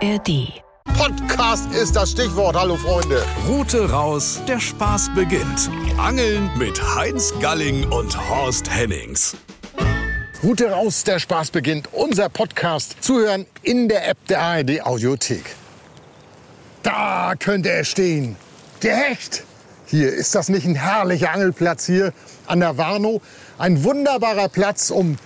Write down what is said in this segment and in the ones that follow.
ARD. Podcast ist das Stichwort. Hallo Freunde. Route raus, der Spaß beginnt. Angeln mit Heinz Galling und Horst Hennings. Route raus, der Spaß beginnt. Unser Podcast zuhören in der App der ARD Audiothek. Da könnte er stehen. Der Hecht. Hier ist das nicht ein herrlicher Angelplatz hier an der Warnow. Ein wunderbarer Platz, um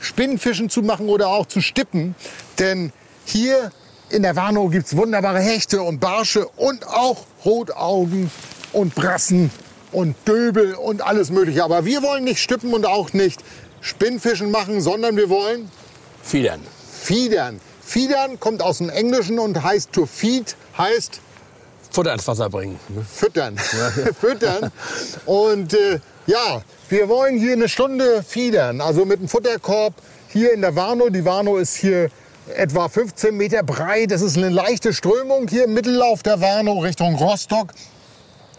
Spinnfischen zu machen oder auch zu stippen. Denn hier in der Warnow gibt es wunderbare Hechte und Barsche und auch Rotaugen und Brassen und Döbel und alles Mögliche. Aber wir wollen nicht stippen und auch nicht Spinnfischen machen, sondern wir wollen Fiedern. Fiedern. Fiedern kommt aus dem Englischen und heißt to feed, heißt Futter ins Wasser bringen. ne? füttern. füttern. Und äh, ja, wir wollen hier eine Stunde fiedern, also mit einem Futterkorb hier in der Warnow. Die Warnow ist hier etwa 15 Meter breit. Es ist eine leichte Strömung hier im Mittellauf der Warnow Richtung Rostock.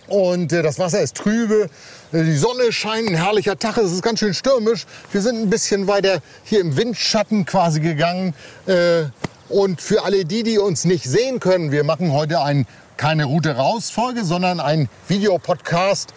Und äh, das Wasser ist trübe, äh, die Sonne scheint, ein herrlicher Tag, es ist ganz schön stürmisch. Wir sind ein bisschen weiter hier im Windschatten quasi gegangen. Äh, und für alle die, die uns nicht sehen können, wir machen heute ein, keine Route raus Folge, sondern ein Videopodcast.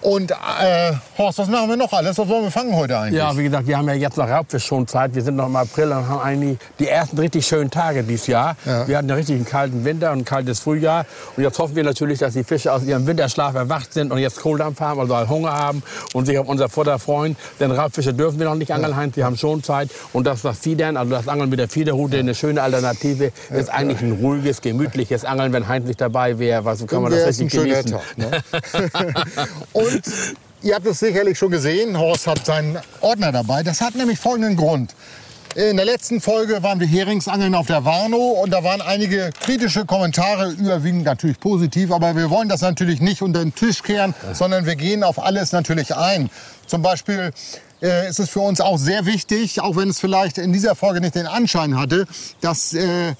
Und äh, Horst, was machen wir noch alles? Was wollen wir fangen heute eigentlich? Ja, wie gesagt, wir haben ja jetzt noch Raubfisch schon Zeit. Wir sind noch im April und haben eigentlich die ersten richtig schönen Tage dieses Jahr. Ja. Wir hatten einen richtig kalten Winter und ein kaltes Frühjahr. Und jetzt hoffen wir natürlich, dass die Fische aus ihrem Winterschlaf erwacht sind und jetzt Kohldampf haben, also Hunger haben und sich auf unser Futter freuen. Denn Raubfische dürfen wir noch nicht angeln, Heinz. Wir haben schon Zeit. Und das, das Fiedern, also das Angeln mit der Fiederrute, eine schöne Alternative, ist eigentlich ein ruhiges, gemütliches Angeln, wenn Heinz nicht dabei wäre. Was, so kann man das richtig genießen. Tag. Ne? Und ihr habt es sicherlich schon gesehen, Horst hat seinen Ordner dabei. Das hat nämlich folgenden Grund. In der letzten Folge waren wir Heringsangeln auf der Warnow und da waren einige kritische Kommentare, überwiegend natürlich positiv, aber wir wollen das natürlich nicht unter den Tisch kehren, sondern wir gehen auf alles natürlich ein. Zum Beispiel äh, ist es für uns auch sehr wichtig, auch wenn es vielleicht in dieser Folge nicht den Anschein hatte, dass äh,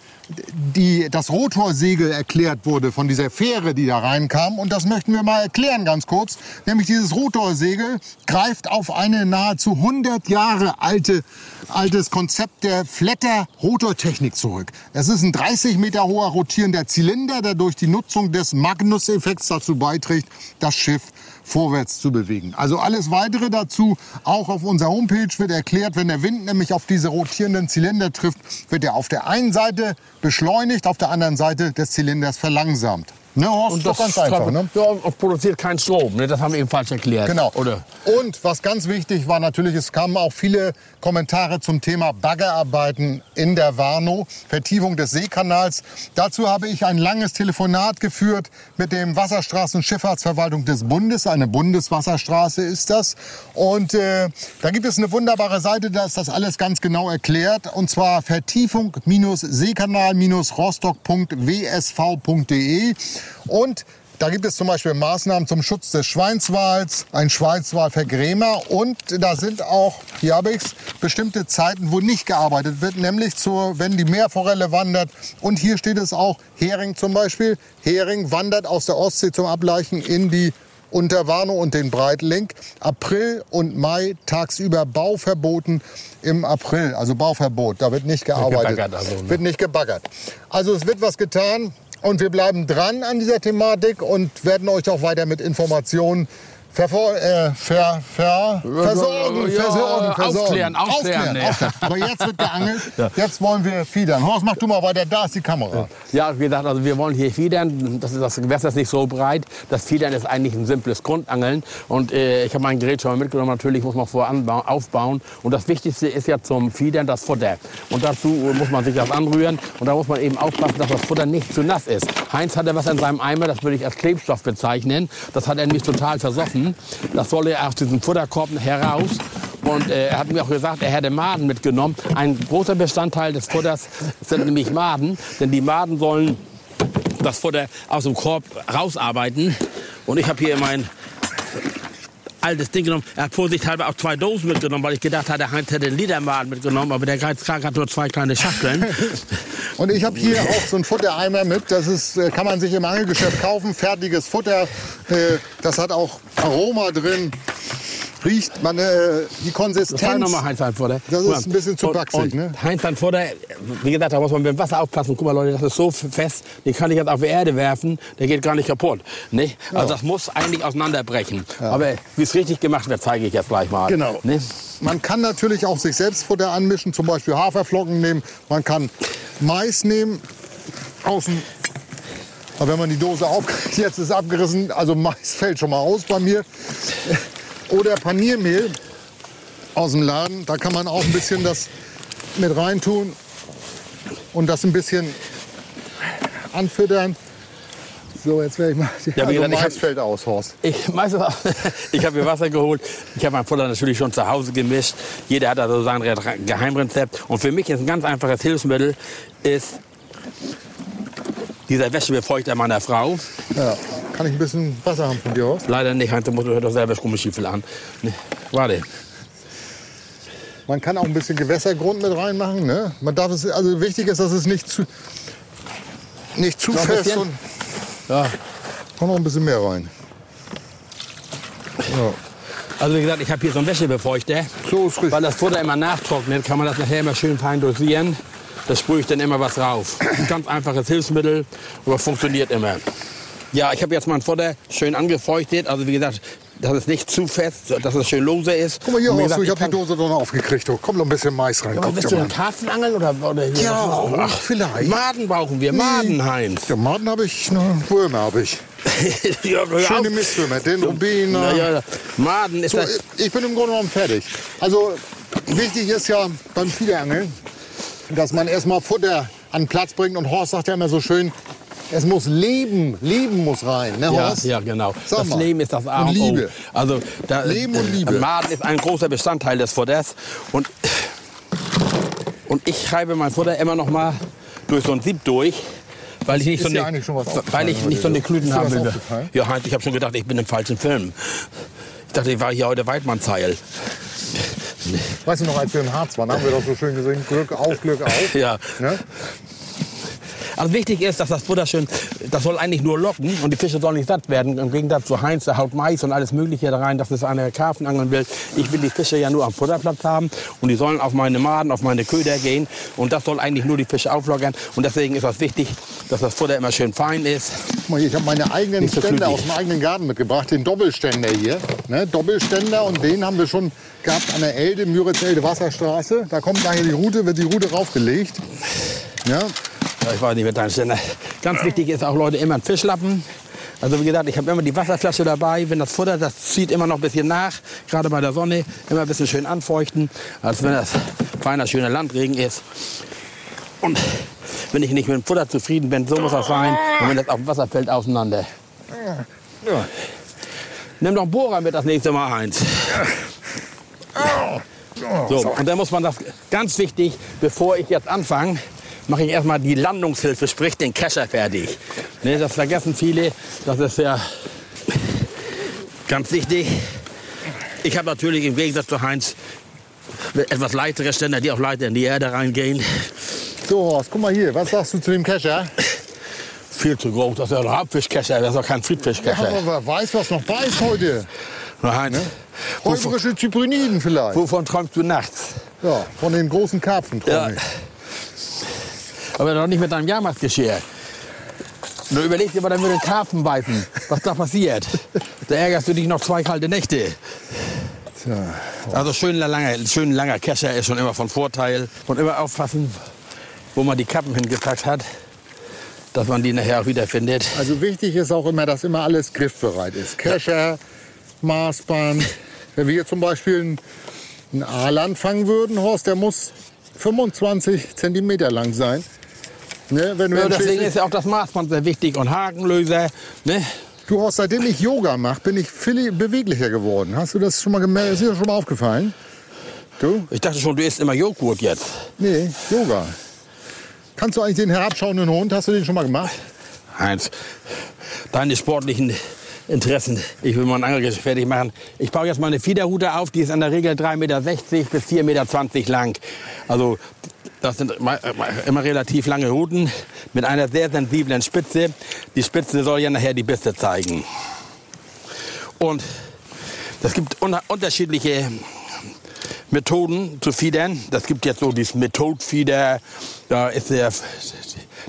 die, das Rotorsegel erklärt wurde von dieser Fähre, die da reinkam. Und das möchten wir mal erklären ganz kurz. Nämlich dieses Rotorsegel greift auf eine nahezu 100 Jahre alte, altes Konzept der Flatter-Rotortechnik zurück. Es ist ein 30 Meter hoher rotierender Zylinder, der durch die Nutzung des Magnus-Effekts dazu beiträgt, das Schiff vorwärts zu bewegen. Also alles weitere dazu auch auf unserer Homepage wird erklärt, wenn der Wind nämlich auf diese rotierenden Zylinder trifft, wird er auf der einen Seite beschleunigt, auf der anderen Seite des Zylinders verlangsamt. Ne, Horst? Und doch ganz einfach, ne? ja, und produziert keinen Strom. Ne? Das haben wir eben falsch erklärt. Genau. Oder? Und was ganz wichtig war natürlich, es kamen auch viele Kommentare zum Thema Baggerarbeiten in der Warnow, Vertiefung des Seekanals. Dazu habe ich ein langes Telefonat geführt mit dem Wasserstraßenschifffahrtsverwaltung des Bundes. Eine Bundeswasserstraße ist das. Und äh, da gibt es eine wunderbare Seite, da ist das alles ganz genau erklärt. Und zwar Vertiefung-seekanal-rostock.wsv.de. Und da gibt es zum Beispiel Maßnahmen zum Schutz des Schweinswals, ein Schweinswalvergrämer und da sind auch, hier habe ich bestimmte Zeiten, wo nicht gearbeitet wird, nämlich zur, wenn die Meerforelle wandert. Und hier steht es auch, Hering zum Beispiel. Hering wandert aus der Ostsee zum Ableichen in die Unterwarnow und den Breitling. April und Mai tagsüber Bauverboten im April, also Bauverbot. Da wird nicht gearbeitet. gebaggert also, ne? Wird nicht gebaggert. Also es wird was getan und wir bleiben dran an dieser Thematik und werden euch auch weiter mit Informationen vervor, äh, ver, ver, versorgen, ja, versorgen, versorgen. aufklären, aufklären, ja. aufklären. Aber jetzt wird geangelt, jetzt wollen wir fiedern. Horst, mach du mal weiter, da ist die Kamera. Ja, wie gesagt, also wir wollen hier fiedern. Das, das Gewässer ist nicht so breit. Das Fiedern ist eigentlich ein simples Grundangeln. Und äh, ich habe mein Gerät schon mal mitgenommen. Natürlich muss man vorher anbauen, aufbauen. Und das Wichtigste ist ja zum Fiedern das Futter. Und dazu muss man sich das anrühren. Und da muss man eben aufpassen, dass das Futter nicht zu nass ist. Heinz hatte was in seinem Eimer, das würde ich als Klebstoff bezeichnen. Das hat er nämlich total versoffen. Das soll er aus diesem Futterkorb heraus. Und äh, er hat mir auch gesagt, er hätte Maden mitgenommen. Ein großer Bestandteil des Futters sind nämlich Maden. Denn die Maden sollen das Futter aus dem Korb rausarbeiten. Und ich habe hier mein altes Ding genommen. Er hat vorsichtshalber auch zwei Dosen mitgenommen, weil ich gedacht hatte, Heinz hätte einen Litermaden mitgenommen. Aber der Geizkrank hat nur zwei kleine Schachteln. Und ich habe hier auch so einen Futtereimer mit. Das ist, äh, kann man sich im Angelgeschäft kaufen. Fertiges Futter. Äh, Das hat auch Aroma drin. Riecht man äh, die Konsistenz. nochmal Heinz Handvorder. Das ist ein bisschen zu paxig, und ne? Heinz Handvorder, wie gesagt, da muss man mit dem Wasser aufpassen. Guck mal, Leute, das ist so fest, den kann ich jetzt auf die Erde werfen, der geht gar nicht kaputt. Ne? Also das muss eigentlich auseinanderbrechen. Aber wie es richtig gemacht wird, zeige ich jetzt gleich mal. Genau. Ne? Man kann natürlich auch sich selbst Futter anmischen, zum Beispiel Haferflocken nehmen. Man kann Mais nehmen, außen. Aber wenn man die Dose aufkriegt, jetzt ist abgerissen, also Mais fällt schon mal aus bei mir. Oder Paniermehl aus dem Laden, da kann man auch ein bisschen das mit reintun und das ein bisschen anfüttern. So, jetzt werde ich mal. Ja, wie also gesagt, ich Mais fällt aus, Horst. Ich, ich habe mir Wasser geholt. Ich habe mein Futter natürlich schon zu Hause gemischt. Jeder hat also sein Re- Geheimrezept. Und für mich ist ein ganz einfaches Hilfsmittel ist dieser Wäschebefeuchter meiner Frau. Ja. Kann ich ein bisschen Wasser haben von dir aus? Leider nicht, Heinz, du musst hört doch selber Gummistiefel an. Ne, warte. Man kann auch ein bisschen Gewässergrund mit reinmachen. Ne? Man darf es, also wichtig ist, dass es nicht zu, nicht zu ein fest und Ja. kommt noch ein bisschen mehr rein. Ja. Also wie gesagt, ich habe hier so einen Wäschebefeuchter. So ist richtig. Weil das Futter immer nachtrocknet, kann man das nachher immer schön fein dosieren. Da sprühe ich dann immer was rauf. Ganz einfaches Hilfsmittel, aber funktioniert immer. Ja, ich habe jetzt mein Futter schön angefeuchtet. Also wie gesagt, dass es nicht zu fest, dass es schön lose ist. Guck mal hier, Horst, gesagt, ich habe die Dose doch noch aufgekriegt. Oh, Kommt noch ein bisschen Mais rein. Ja, Guck willst du denn Karpfen oder, oder hier? Ja, ach, vielleicht. Maden brauchen wir, Maden, Heinz. Ja, Maden habe ich, ne, Würmer habe ich. ja, Schöne. Mistwürmer, den Rubiner. Ja, ja, Maden ist So, das. ich bin im Grunde genommen fertig. Also wichtig ist ja beim Fiederangeln, dass man erstmal Futter an den Platz bringt. Und Horst sagt ja immer so schön, es muss leben, Leben muss rein. Ne, Ja, Horst? ja, genau. Sag das mal. Leben ist das A Und und O. Liebe. Also da, Leben und Liebe. Maden ist ein großer Bestandteil des Futters. Und, und ich schreibe mein Futter immer noch mal durch so ein Sieb durch. Weil ich nicht Ist so eine, eigentlich schon was weil ich nicht so eine? Klüten haben will. Ja, Heinz, ich habe schon gedacht, ich bin im falschen Film. Ich dachte, ich war hier heute Weidmannsheil. Weißt du noch, als wir im Harz waren, haben wir doch so schön gesehen, Glück auf, Glück auf. Ja. Ne? Also wichtig ist, dass das Futter schön, das soll eigentlich nur locken und die Fische sollen nicht satt werden. Im Gegensatz zu Heinz, der haut Mais und alles Mögliche da rein, dass es einer Karpfen angeln will. Ich will die Fische ja nur am Futterplatz haben und die sollen auf meine Maden, auf meine Köder gehen und das soll eigentlich nur die Fische auflockern und deswegen ist das wichtig, dass das Futter immer schön fein ist. Ich habe meine eigenen so Ständer aus dem eigenen Garten mitgebracht, den Doppelständer hier. Ne? Doppelständer und den haben wir schon gehabt an der Elde, Müritz-Elde Wasserstraße. Da kommt nachher die Route, wird die Route raufgelegt. Ja, ich weiß nicht mit deinem Ständer. Ganz wichtig ist auch Leute immer ein Fischlappen. Also wie gesagt, ich habe immer die Wasserflasche dabei. Wenn das Futter, das zieht immer noch ein bisschen nach, gerade bei der Sonne, immer ein bisschen schön anfeuchten, als wenn das feiner, schöner Landregen ist. Und wenn ich nicht mit dem Futter zufrieden bin, so muss das sein. Und wenn das auf dem Wasser fällt, auseinander. Nimm doch einen Bohrer mit das nächste Mal, Heinz. So, und dann muss man das, ganz wichtig, bevor ich jetzt anfange, mache ich erstmal die Landungshilfe, sprich den Kescher fertig. Ne, das vergessen viele, das ist ja ganz wichtig. Ich habe natürlich im Gegensatz zu Heinz etwas leichtere Ständer, die auch leichter in die Erde reingehen. so Horst, guck mal hier, was sagst du zu dem Kescher? Viel zu groß, das ist ja ein Hauptfischkescher, das ist doch kein Ja, Friedfischkescher. aber wer weiß, was noch bei ist heute. Na, Heinz, wovon, Räuberische Zypriniden vielleicht. wovon träumst du nachts? Ja, von den großen Karpfen Ja. träume ich. Aber doch nicht mit deinem Jahrmarktgeschirr. Du überlegst dir mal dann mit den Karpfen beißen, was da passiert. Da ärgerst du dich noch zwei kalte Nächte. Tja. Also schön langer, schön langer Kescher ist schon immer von Vorteil. Und immer aufpassen, wo man die Kappen hingepackt hat, dass man die nachher auch wieder findet. Also wichtig ist auch immer, dass immer alles griffbereit ist. Kescher, Maßband. Wenn wir hier zum Beispiel einen- Aaland fangen würden, Horst, der muss 25 Zentimeter lang sein. Ne, Ja, deswegen ist ja auch das Maßband sehr wichtig und Hakenlöser. Ne? du Horst, seitdem ich Yoga mache, bin ich viel beweglicher geworden. Hast du das schon mal gemerkt? Ist dir das schon mal aufgefallen? Du? Ich dachte schon, du isst immer Joghurt jetzt. Nee, Yoga. Kannst du eigentlich den herabschauenden Hund, hast du den schon mal gemacht? Heinz, deine sportlichen Interessen. Ich will mal ein Angelgeschäft fertig machen. Ich baue jetzt mal eine Fiederrute auf, die ist in der Regel 3,60 Meter bis 4,20 Meter lang. Also das sind immer relativ lange Ruten mit einer sehr sensiblen Spitze. Die Spitze soll ja nachher die Bisse zeigen. Und Es gibt un unterschiedliche Methoden zu fiedern. Das gibt jetzt so dieses Methodfieder. Da ist der,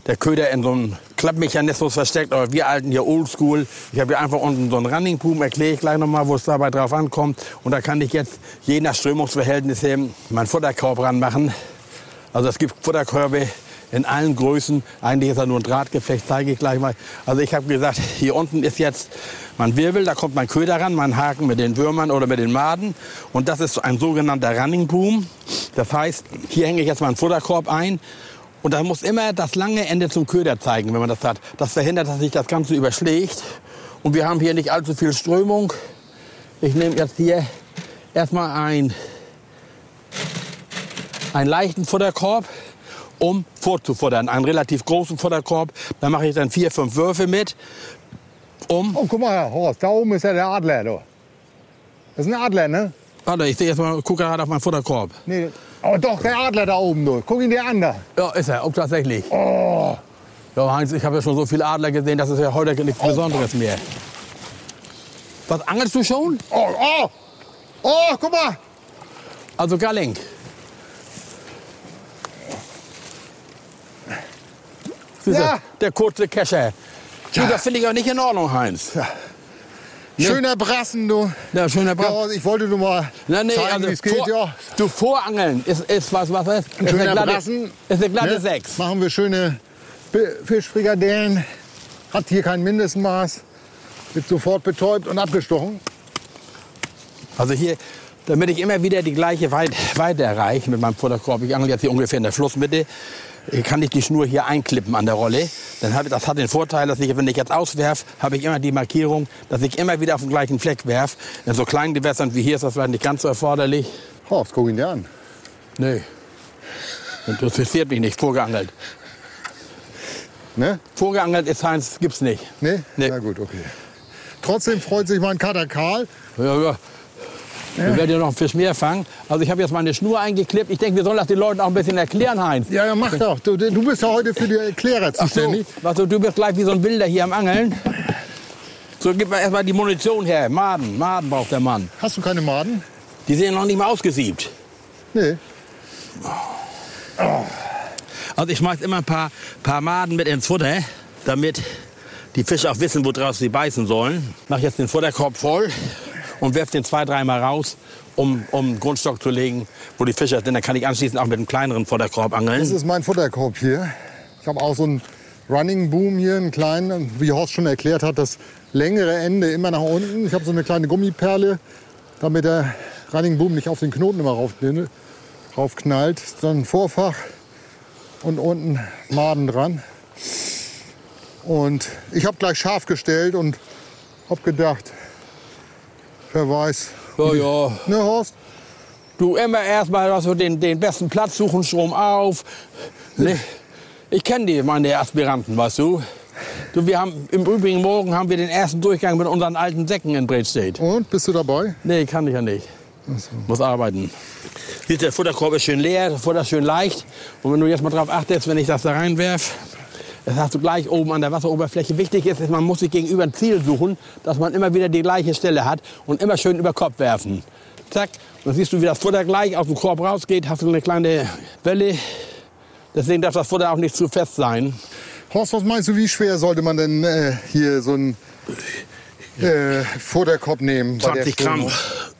der Köder in so einem Klappmechanismus versteckt. Aber wir alten hier oldschool. Ich habe hier einfach unten so einen Running Boom. Erkläre ich gleich nochmal, wo es dabei drauf ankommt. Und da kann ich jetzt je nach Strömungsverhältnisse meinen Futterkorb ranmachen. Also es gibt Futterkörbe in allen Größen. Eigentlich ist er nur ein Drahtgeflecht, zeige ich gleich mal. Also ich habe gesagt, hier unten ist jetzt mein Wirbel, da kommt mein Köder ran, mein Haken mit den Würmern oder mit den Maden. Und das ist ein sogenannter Running Boom. Das heißt, hier hänge ich jetzt meinen Futterkorb ein. Und da muss immer das lange Ende zum Köder zeigen, wenn man das hat. Das verhindert, dass sich das Ganze überschlägt. Und wir haben hier nicht allzu viel Strömung. Ich nehme jetzt hier erstmal ein, einen leichten Futterkorb um vorzufuttern. Einen relativ großen Futterkorb. Da mache ich dann vier, fünf Würfe mit. Um. Oh, guck mal, Herr Horst, da oben ist ja der Adler. Du. Das ist ein Adler, ne? Warte, ich sehe jetzt mal, gucke gerade auf meinen Futterkorb. Nee. Oh, doch, der Adler da oben. Du. Guck ihn dir an da. Ja, ist er, auch tatsächlich. Oh. Ja, Heinz, ich habe ja schon so viele Adler gesehen, das ist ja heute nichts Besonderes mehr. Was angelst du schon? Oh, oh. Oh, guck mal. Also Galling. Du, Ja. Der kurze Kescher. Du, das finde ich auch nicht in Ordnung, Heinz. Schöner Brassen, du. Ja, schöner Ja, Bra Horst, ich wollte nur mal Na, nee, zeigen, also wie es geht. vor, Ja. Du Vorangeln ist, ist was, was ist? Ist Schöner eine glatte, Brassen. ist eine glatte Ne? 6. Machen wir schöne Fischfrikadellen. Hat hier kein Mindestmaß. Wird sofort betäubt und abgestochen. Also hier, damit ich immer wieder die gleiche Weit Weite erreiche mit meinem Futterkorb, ich angel jetzt hier ungefähr in der Flussmitte, kann ich die Schnur hier einklippen an der Rolle. Dann habe das hat den Vorteil, dass ich, wenn ich jetzt auswerfe, habe ich immer die Markierung, dass ich immer wieder auf den gleichen Fleck werfe. In so kleinen Gewässern wie hier ist das vielleicht nicht ganz so erforderlich. Horst, guck ihn dir an. Nee. Das interessiert mich nicht, vorgeangelt. Ne? Vorgeangelt ist Heinz, gibt's nicht. Nee? Nee. Na gut, okay. Trotzdem freut sich mein Kater Karl. Ja, ja. Wir werden ja noch einen Fisch mehr fangen. Also ich habe jetzt meine Schnur eingeklippt. Ich denke, wir sollen das den Leuten auch ein bisschen erklären, Heinz. Ja, ja, mach doch. Du, du bist ja heute für die Erklärer Ach so, zuständig. was, du bist gleich wie so ein Wilder hier am Angeln. So, gib mal erstmal die Munition her. Maden, Maden braucht der Mann. Hast du keine Maden? Die sind noch nicht mal ausgesiebt. Nee. Also ich schmeiß immer ein paar, paar Maden mit ins Futter, damit die Fische auch wissen, woraus sie beißen sollen. Mach jetzt den Futterkorb voll und werf den zwei, dreimal raus, um, um Grundstock zu legen, wo die Fische sind. Dann kann ich anschließend auch mit einem kleineren Futterkorb Das angeln. ist mein Futterkorb hier. Ich habe auch so einen Running Boom hier, einen kleinen, wie Horst schon erklärt hat, das längere Ende immer nach unten. Ich habe so eine kleine Gummiperle, damit der Running Boom nicht auf den Knoten immer rauf, raufknallt. Dann ein Vorfach und unten Maden dran. Und ich habe gleich scharf gestellt und habe gedacht, wer weiß. Ja, ja. Ne, Horst? Du immer erstmal also den, den besten Platz suchen, Strom auf. Ne? Ich kenne die, meine Aspiranten, weißt du. du. Wir haben im Übrigen morgen haben wir den ersten Durchgang mit unseren alten Säcken in Bredstedt. Und, bist du dabei? Nee, kann ich ja nicht. Muss arbeiten. Siehst du, der Futterkorb ist schön leer, das Futter ist schön leicht. Und wenn du jetzt mal drauf achtest, wenn ich das da reinwerf, das hast du gleich oben an der Wasseroberfläche. Wichtig ist, ist, man muss sich gegenüber ein Ziel suchen, dass man immer wieder die gleiche Stelle hat und immer schön über Kopf werfen. Zack, und dann siehst du, wie das Futter gleich aus dem Korb rausgeht, hast du eine kleine Welle. Deswegen darf das Futter auch nicht zu fest sein. Horst, was meinst du, wie schwer sollte man denn äh, hier so einen äh, Futterkorb nehmen? bei der 20 Gramm. Strömung?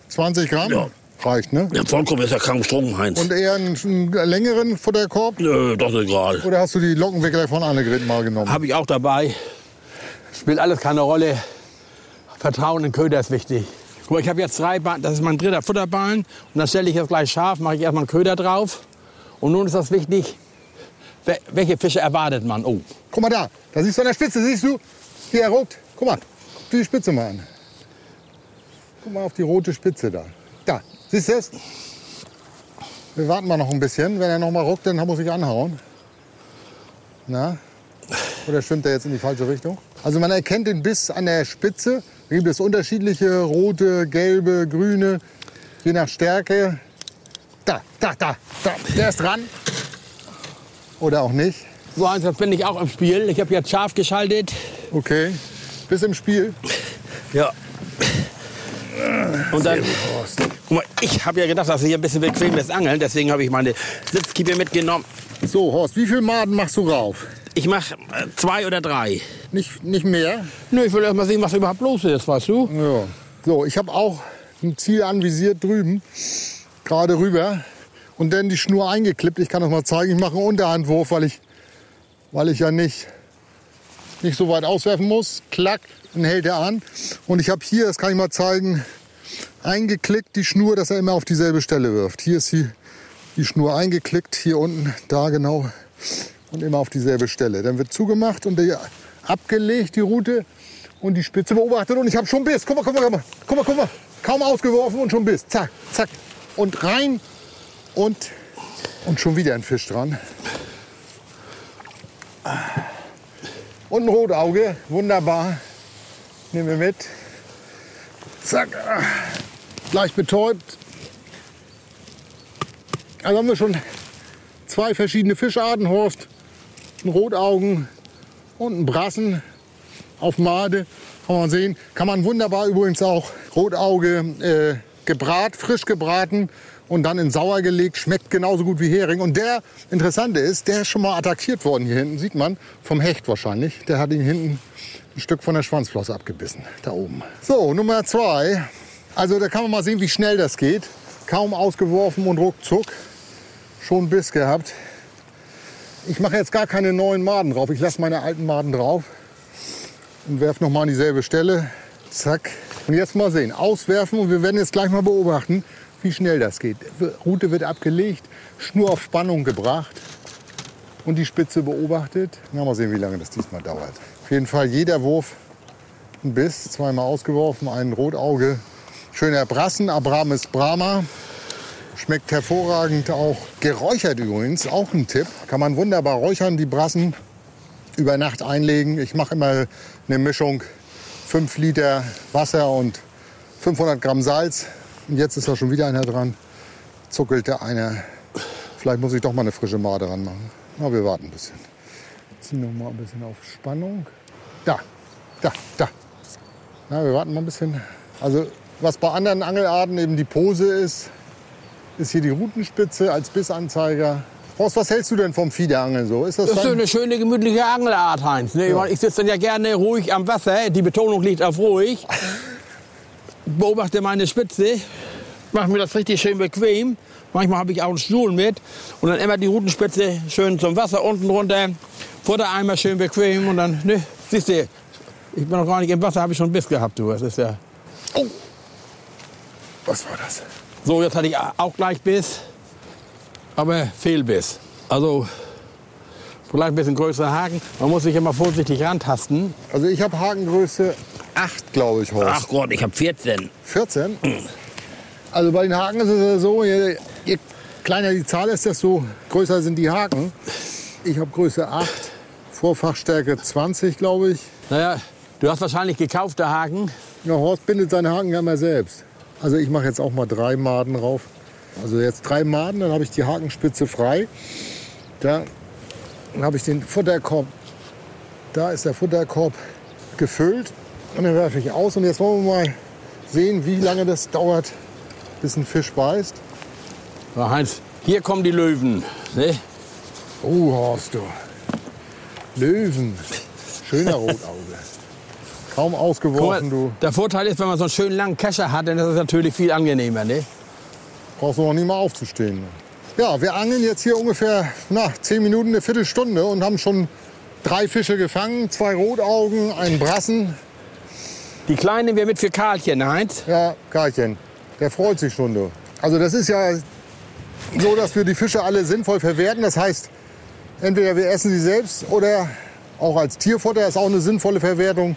20 Gramm? Ja. Reicht, ne? Der Vollkorb ist ja kaum Strom, Heinz. Und eher einen, einen längeren Futterkorb? Nö, das ist egal. Oder hast du die Lockenwickler von Annegret mal genommen? Habe ich auch dabei. Spielt alles keine Rolle. Vertrauen in Köder ist wichtig. Guck mal, ich habe jetzt drei Bahnen, das ist mein dritter Futterballen. Und dann stelle ich jetzt gleich scharf, mache ich erstmal einen Köder drauf. Und nun ist das wichtig, wel- welche Fische erwartet man? Oh, Guck mal da, da siehst du an der Spitze, siehst du? Hier, er ruckt. Guck mal, guck dir die Spitze mal an. Guck mal auf die rote Spitze da. Siehst du es? Wir warten mal noch ein bisschen. Wenn er noch mal ruckt, dann muss ich anhauen. Na? Oder schwimmt er jetzt in die falsche Richtung? Also man erkennt den Biss an der Spitze. Da gibt es unterschiedliche rote, gelbe, grüne, je nach Stärke. Da, da, da, da. Der ist dran. Oder auch nicht. so jetzt bin ich auch im Spiel. Ich habe jetzt scharf geschaltet. Okay. Bis im Spiel. Ja. Und dann, guck mal, ich habe ja gedacht, dass hier ein bisschen bequemes Angeln. Deswegen habe ich meine Sitzkippe mitgenommen. So, Horst, wie viele Maden machst du rauf? Ich mache äh, zwei oder drei. Nicht, nicht mehr? Nö, ich will erst mal sehen, was überhaupt los ist, weißt du? Ja. So, ich habe auch ein Ziel anvisiert drüben, gerade rüber. Und dann die Schnur eingeklippt. Ich kann das mal zeigen. Ich mache einen Unterhandwurf, weil ich, weil ich ja nicht, nicht so weit auswerfen muss. Klack, dann hält er an. Und ich habe hier, das kann ich mal zeigen, eingeklickt die Schnur, dass er immer auf dieselbe Stelle wirft. Hier ist die, die Schnur eingeklickt, hier unten, da genau. Und immer auf dieselbe Stelle. Dann wird zugemacht und abgelegt, die Route. Und die Spitze beobachtet und ich habe schon Biss. Guck mal, guck mal, guck mal, guck mal, guck mal. Kaum ausgeworfen und schon Biss. Zack, zack. Und rein und, und schon wieder ein Fisch dran. Und ein Rotauge, wunderbar. Nehmen wir mit. Zack. Gleich betäubt. Also haben wir schon zwei verschiedene Fischarten, Horst. Ein Rotaugen und ein Brassen auf Made. Kann man sehen. Kann man wunderbar übrigens auch Rotauge äh, gebrat, frisch gebraten und dann in sauer gelegt. Schmeckt genauso gut wie Hering. Und der Interessante ist, der ist schon mal attackiert worden hier hinten. Sieht man. Vom Hecht wahrscheinlich. Der hat ihn hinten ein Stück von der Schwanzflosse abgebissen. Da oben. So, Nummer zwei. Also da kann man mal sehen, wie schnell das geht. Kaum ausgeworfen und ruckzuck. Schon Biss gehabt. Ich mache jetzt gar keine neuen Maden drauf. Ich lasse meine alten Maden drauf und werfe noch mal an dieselbe Stelle. Zack. Und jetzt mal sehen. Auswerfen und wir werden jetzt gleich mal beobachten, wie schnell das geht. Route wird abgelegt, Schnur auf Spannung gebracht und die Spitze beobachtet. Na, mal sehen, wie lange das diesmal dauert. Jeden Fall jeder Wurf ein Biss, zweimal ausgeworfen, ein Rotauge. Schöner Brassen, Abramis Brahma. Schmeckt hervorragend, auch geräuchert übrigens, auch ein Tipp. Kann man wunderbar räuchern, die Brassen über Nacht einlegen. Ich mache immer eine Mischung 5 Liter Wasser und 500 Gramm Salz. Und jetzt ist da schon wieder einer dran. Zuckelte einer. Vielleicht muss ich doch mal eine frische Made dran machen. Na, wir warten ein bisschen. Ziehen noch mal ein bisschen auf Spannung. Da, da, da. Na, wir warten mal ein bisschen. Also, was bei anderen Angelarten eben die Pose ist, ist hier die Rutenspitze als Bissanzeiger. Horst, was hältst du denn vom Fiederangeln so? Ist das, das ist so eine schöne, gemütliche Angelart, Heinz. Ne? Ja. Ich sitze dann ja gerne ruhig am Wasser. Die Betonung liegt auf ruhig. Beobachte meine Spitze. Mache mir das richtig schön bequem. Manchmal habe ich auch einen Stuhl mit. Und dann immer die Rutenspitze schön zum Wasser unten runter. Futtereimer schön bequem. Und dann, ne, siehst du, ich bin noch gar nicht im Wasser, habe ich schon einen Biss gehabt, du. Das ist ja. Oh. Was war das? So, jetzt hatte ich auch gleich Biss, aber Fehlbiss. Also vielleicht ein bisschen größerer Haken. Man muss sich immer vorsichtig rantasten. Also ich habe Hakengröße 8, glaube ich, Horst. Ach Gott, ich habe 14. 14? Also bei den Haken ist es ja so, je, je kleiner die Zahl ist, desto größer sind die Haken. Ich habe Größe 8, Vorfachstärke 20, glaube ich. Naja, du hast wahrscheinlich gekaufte Haken. Ja, Horst bindet seine Haken ja immer selbst. Also ich mache jetzt auch mal drei Maden drauf. Also jetzt drei Maden, dann habe ich die Hakenspitze frei. Da habe ich den Futterkorb. Da ist der Futterkorb gefüllt. Und dann werfe ich aus. Und jetzt wollen wir mal sehen, wie lange das dauert, bis ein Fisch beißt. Ja, Heinz, hier kommen die Löwen. Ne? Oh, Horst, du. Löwen. Schöner Rotauge kaum ausgeworfen, mal, du. Der Vorteil ist, wenn man so einen schönen langen Kescher hat, dann ist es natürlich viel angenehmer, ne? Brauchst du noch nicht mal aufzustehen. Ja, wir angeln jetzt hier ungefähr nach zehn Minuten, eine Viertelstunde und haben schon drei Fische gefangen, zwei Rotaugen, einen Brassen. Die Kleinen nehmen wir mit für Karlchen, Heinz? Ja, Karlchen. Der freut sich schon, du. Also das ist ja so, dass wir die Fische alle sinnvoll verwerten. Das heißt, entweder wir essen sie selbst oder auch als Tierfutter ist auch eine sinnvolle Verwertung.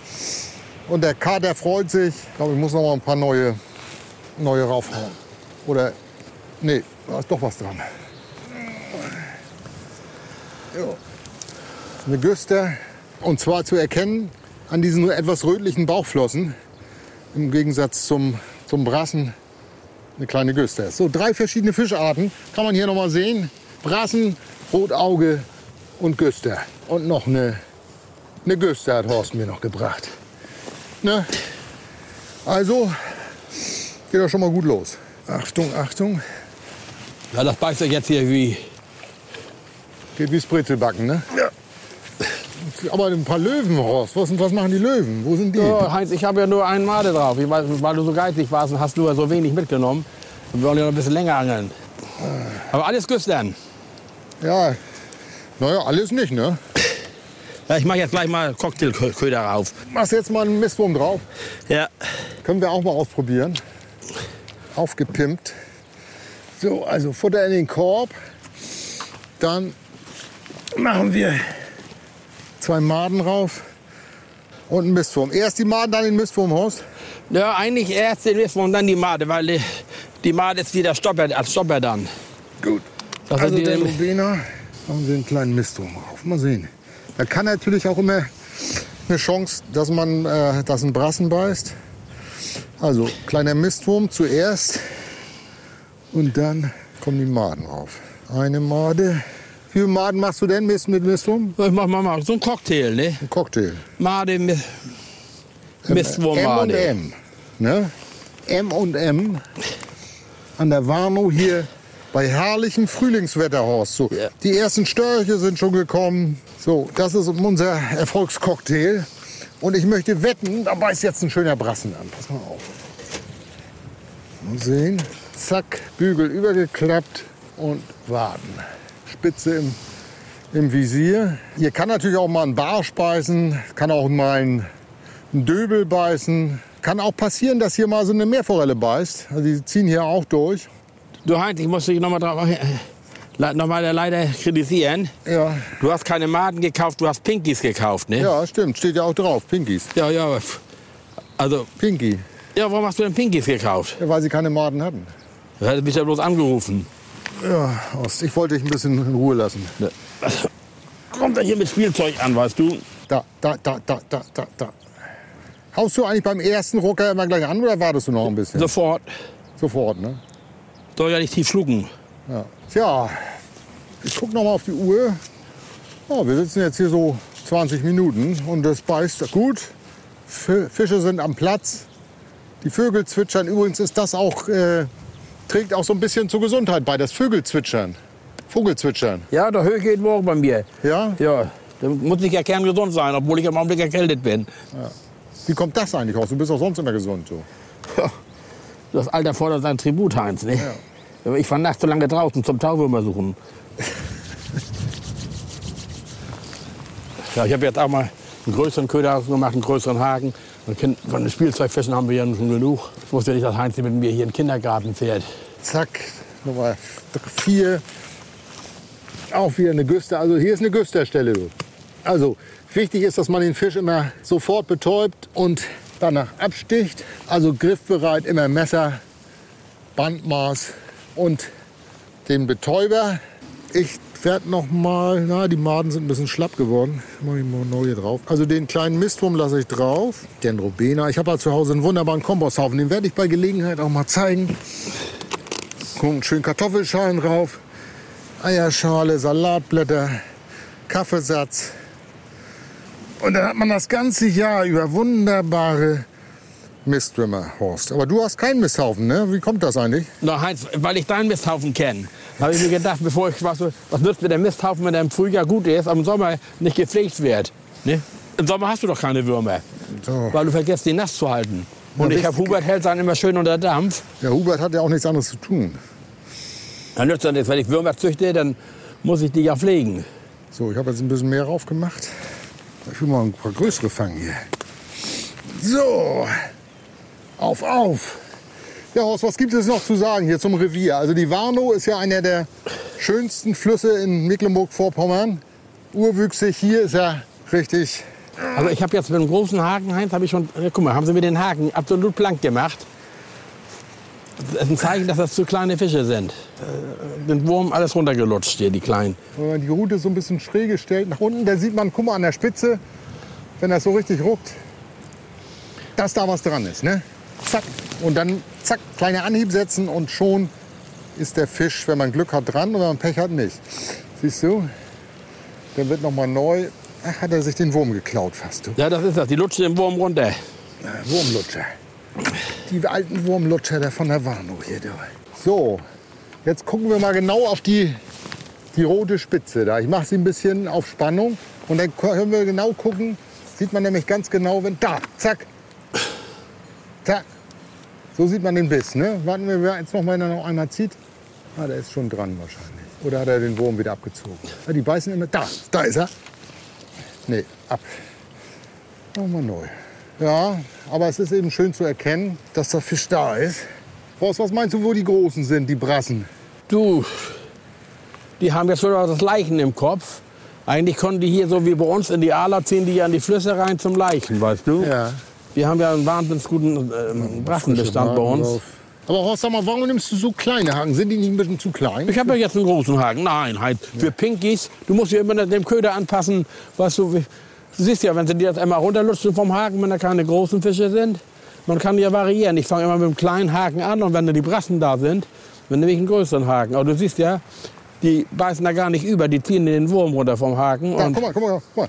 Und der Kater freut sich. Ich glaube, ich muss noch mal ein paar neue, neue raufhauen. Oder, nee, da ist doch was dran. Eine Güster. Und zwar zu erkennen an diesen nur etwas rötlichen Bauchflossen. Im Gegensatz zum, zum Brassen eine kleine Güster. So drei verschiedene Fischarten kann man hier noch mal sehen. Brassen, Rotauge und Güster. Und noch eine, eine Güster hat Horst mir noch gebracht. Ne? Also, Geht doch schon mal gut los. Achtung, Achtung. Ja, das beißt sich jetzt hier wie. Geht wie Brezelbacken, ne? Ja. Aber ein paar Löwen, Horst. Was, was machen die Löwen? Wo sind die? Ja, Heinz, ich habe ja nur einen Made drauf. Ich weiß, weil du so geizig warst und hast nur so wenig mitgenommen. Wir wollen ja noch ein bisschen länger angeln. Aber alles Güstern. Ja, naja, alles nicht, ne? Ja, ich mache jetzt gleich mal Cocktailköder rauf. Machst jetzt mal einen Mistwurm drauf? Ja. Können wir auch mal ausprobieren. Aufgepimpt. So, also Futter in den Korb. Dann machen wir zwei Maden rauf und einen Mistwurm. Erst die Maden, dann den Mistwurm, Horst? Ja, eigentlich erst den Mistwurm, dann die Made, weil die, die Made ist wieder Stopper, als Stopper dann. Gut. Das also die- der Lubena, machen wir einen kleinen Mistwurm drauf. Mal sehen. Da kann natürlich auch immer eine Chance, dass man äh, dass ein Brassen beißt. Also kleiner Mistwurm zuerst und dann kommen die Maden rauf. Eine Made. Wie viele Maden machst du denn Mist mit Mistwurm? Ich mach mal, mal so ein Cocktail, ne? Ein Cocktail. Made, Mi- Mistwurm, M und Made. M. Ne? M und M an der Warnow hier bei herrlichem Frühlingswetter, Horst. So, Ja. Die ersten Störche sind schon gekommen. So, das ist unser Erfolgscocktail. Und ich möchte wetten, da beißt jetzt ein schöner Brassen an. Pass mal auf. Mal sehen. Zack, Bügel übergeklappt und warten. Spitze im, im Visier. Hier kann natürlich auch mal ein Barsch beißen, kann auch mal ein ein Döbel beißen. Kann auch passieren, dass hier mal so eine Meerforelle beißt. Also die ziehen hier auch durch. Du Heinz, ich muss dich noch mal, drauf, äh, le- noch mal leider kritisieren. Ja, Du hast keine Maden gekauft, du hast Pinkies gekauft, ne? ja, stimmt. Steht ja auch drauf. Pinkies. Ja, ja. Also, Pinky. ja, warum hast du denn Pinkies gekauft? Ja, weil sie keine Maden hatten. Du hättest mich ja bloß angerufen. Ja, Ost, ich wollte dich ein bisschen in Ruhe lassen. Kommt er hier mit Spielzeug an, weißt du? Da, da, da, da, da, da, da. Haust du eigentlich beim ersten Rucker immer gleich an oder wartest du noch ein bisschen? Sofort. Sofort, ne? Soll ja nicht tief schlucken. Ja. Tja, ich guck noch mal auf die Uhr. Ja, wir sitzen jetzt hier so 20 Minuten und das beißt gut. Fi- Fische sind am Platz. Die Vögel zwitschern. Übrigens ist das auch, äh, trägt auch so ein bisschen zur Gesundheit bei, das Vögelzwitschern. Vogelzwitschern. Ja, der Höhe geht morgen bei mir. Ja? Ja, dann muss ich ja kerngesund sein, obwohl ich im Augenblick erkältet bin. Wie kommt das eigentlich aus? Du bist doch sonst immer gesund. So. Das Alter fordert sein Tribut, Heinz. Ne? Ich war nachts so lange draußen zum Tauwürmer suchen. Ja, ich habe jetzt auch mal einen größeren Köder gemacht, einen größeren Haken. Kind- Von den Spielzeugfischen haben wir ja schon genug. Ich wusste nicht, dass Heinz mit mir hier in den Kindergarten fährt. Zack, Nummer vier. Auch wieder eine Güster. Also hier ist eine Güsterstelle. Also wichtig ist, dass man den Fisch immer sofort betäubt und danach absticht. Also griffbereit, immer Messer, Bandmaß und den Betäuber. Ich werde noch mal, na die Maden sind ein bisschen schlapp geworden. Mach ich mal neu hier drauf. Also den kleinen Mistwurm lasse ich drauf. Den Robena. Ich habe ja zu Hause einen wunderbaren Komposthaufen. Den werde ich bei Gelegenheit auch mal zeigen. Kommt schön Kartoffelschalen drauf, Eierschale, Salatblätter, Kaffeesatz. Und dann hat man das ganze Jahr über wunderbare Mistwürmer, Horst. Aber du hast keinen Misthaufen, ne? Wie kommt das eigentlich? Na, Heinz, weil ich deinen Misthaufen kenne, habe ich mir gedacht, bevor ich was, was nützt mir der Misthaufen, wenn er im Frühjahr gut ist, aber im Sommer nicht gepflegt wird. Ne? Im Sommer hast du doch keine Würmer, So. weil du vergisst, die nass zu halten. Und Ja, ich habe. Hubert hält seinen immer schön unter Dampf. Der Hubert hat ja auch nichts anderes zu tun. Dann nützt das nichts. Wenn ich Würmer züchte, dann muss ich die ja pflegen. So, ich habe jetzt ein bisschen mehr drauf gemacht. Ich will mal ein paar größere fangen hier. So, auf, auf. Ja, Horst, was gibt es noch zu sagen hier zum Revier? Also die Warnow ist ja einer der schönsten Flüsse in Mecklenburg-Vorpommern. Urwüchsig hier ist ja richtig. Also ich habe jetzt mit einem großen Haken, Heinz, habe ich schon, äh, guck mal, haben sie mir den Haken absolut blank gemacht. Das ist ein Zeichen, dass das zu kleine Fische sind. Äh, Den Wurm alles runtergelutscht hier, die kleinen. Wenn man die Rute so ein bisschen schräg gestellt nach unten, da sieht man, guck mal an der Spitze, wenn das so richtig ruckt, dass da was dran ist. Ne? Zack. Und dann zack, kleiner Anhieb setzen und schon ist der Fisch, wenn man Glück hat, dran und wenn man Pech hat, nicht. Siehst du? Dann wird noch mal neu. Ach, hat er sich den Wurm geklaut fast. Du. Ja, das ist das. Die lutschen den Wurm runter. Wurmlutscher. die alten Wurmlutscher da von der Warnow hier. Da. So, jetzt gucken wir mal genau auf die, die rote Spitze da. Ich mache sie ein bisschen auf Spannung und dann können wir genau gucken. Sieht man nämlich ganz genau, wenn da, zack, zack. So sieht man den Biss. Ne? Warten wir, wer jetzt noch mal, wenn er noch einmal zieht. Ah, der ist schon dran wahrscheinlich. Oder hat er den Wurm wieder abgezogen? Ah, die beißen immer. Da, da ist er. Nee, ab. Nochmal neu. Ja, aber es ist eben schön zu erkennen, dass der Fisch da ist. Horst, was meinst du, wo die Großen sind, die Brassen? Du, die haben jetzt wieder das Leichen im Kopf. Eigentlich konnten die hier so wie bei uns in die Aler ziehen, die ja in die Flüsse rein zum Leichen, weißt du? Ja. Wir haben ja einen wahnsinnig guten ähm, Brassenbestand bei uns. Aber Horst, sag mal, warum nimmst du so kleine Haken? Sind die nicht ein bisschen zu klein? Ich habe ja jetzt einen großen Haken. Nein, halt für Pinkies. Du musst ja immer dem Köder anpassen. Weißt du, du siehst ja, wenn sie dir das einmal runterlutschen vom Haken, wenn da keine großen Fische sind. Man kann ja variieren. Ich fange immer mit einem kleinen Haken an und wenn da die Brassen da sind, dann nehme ich einen größeren Haken. Aber du siehst ja, die beißen da gar nicht über. Die ziehen den Wurm runter vom Haken. Ja, guck mal, guck mal, guck mal.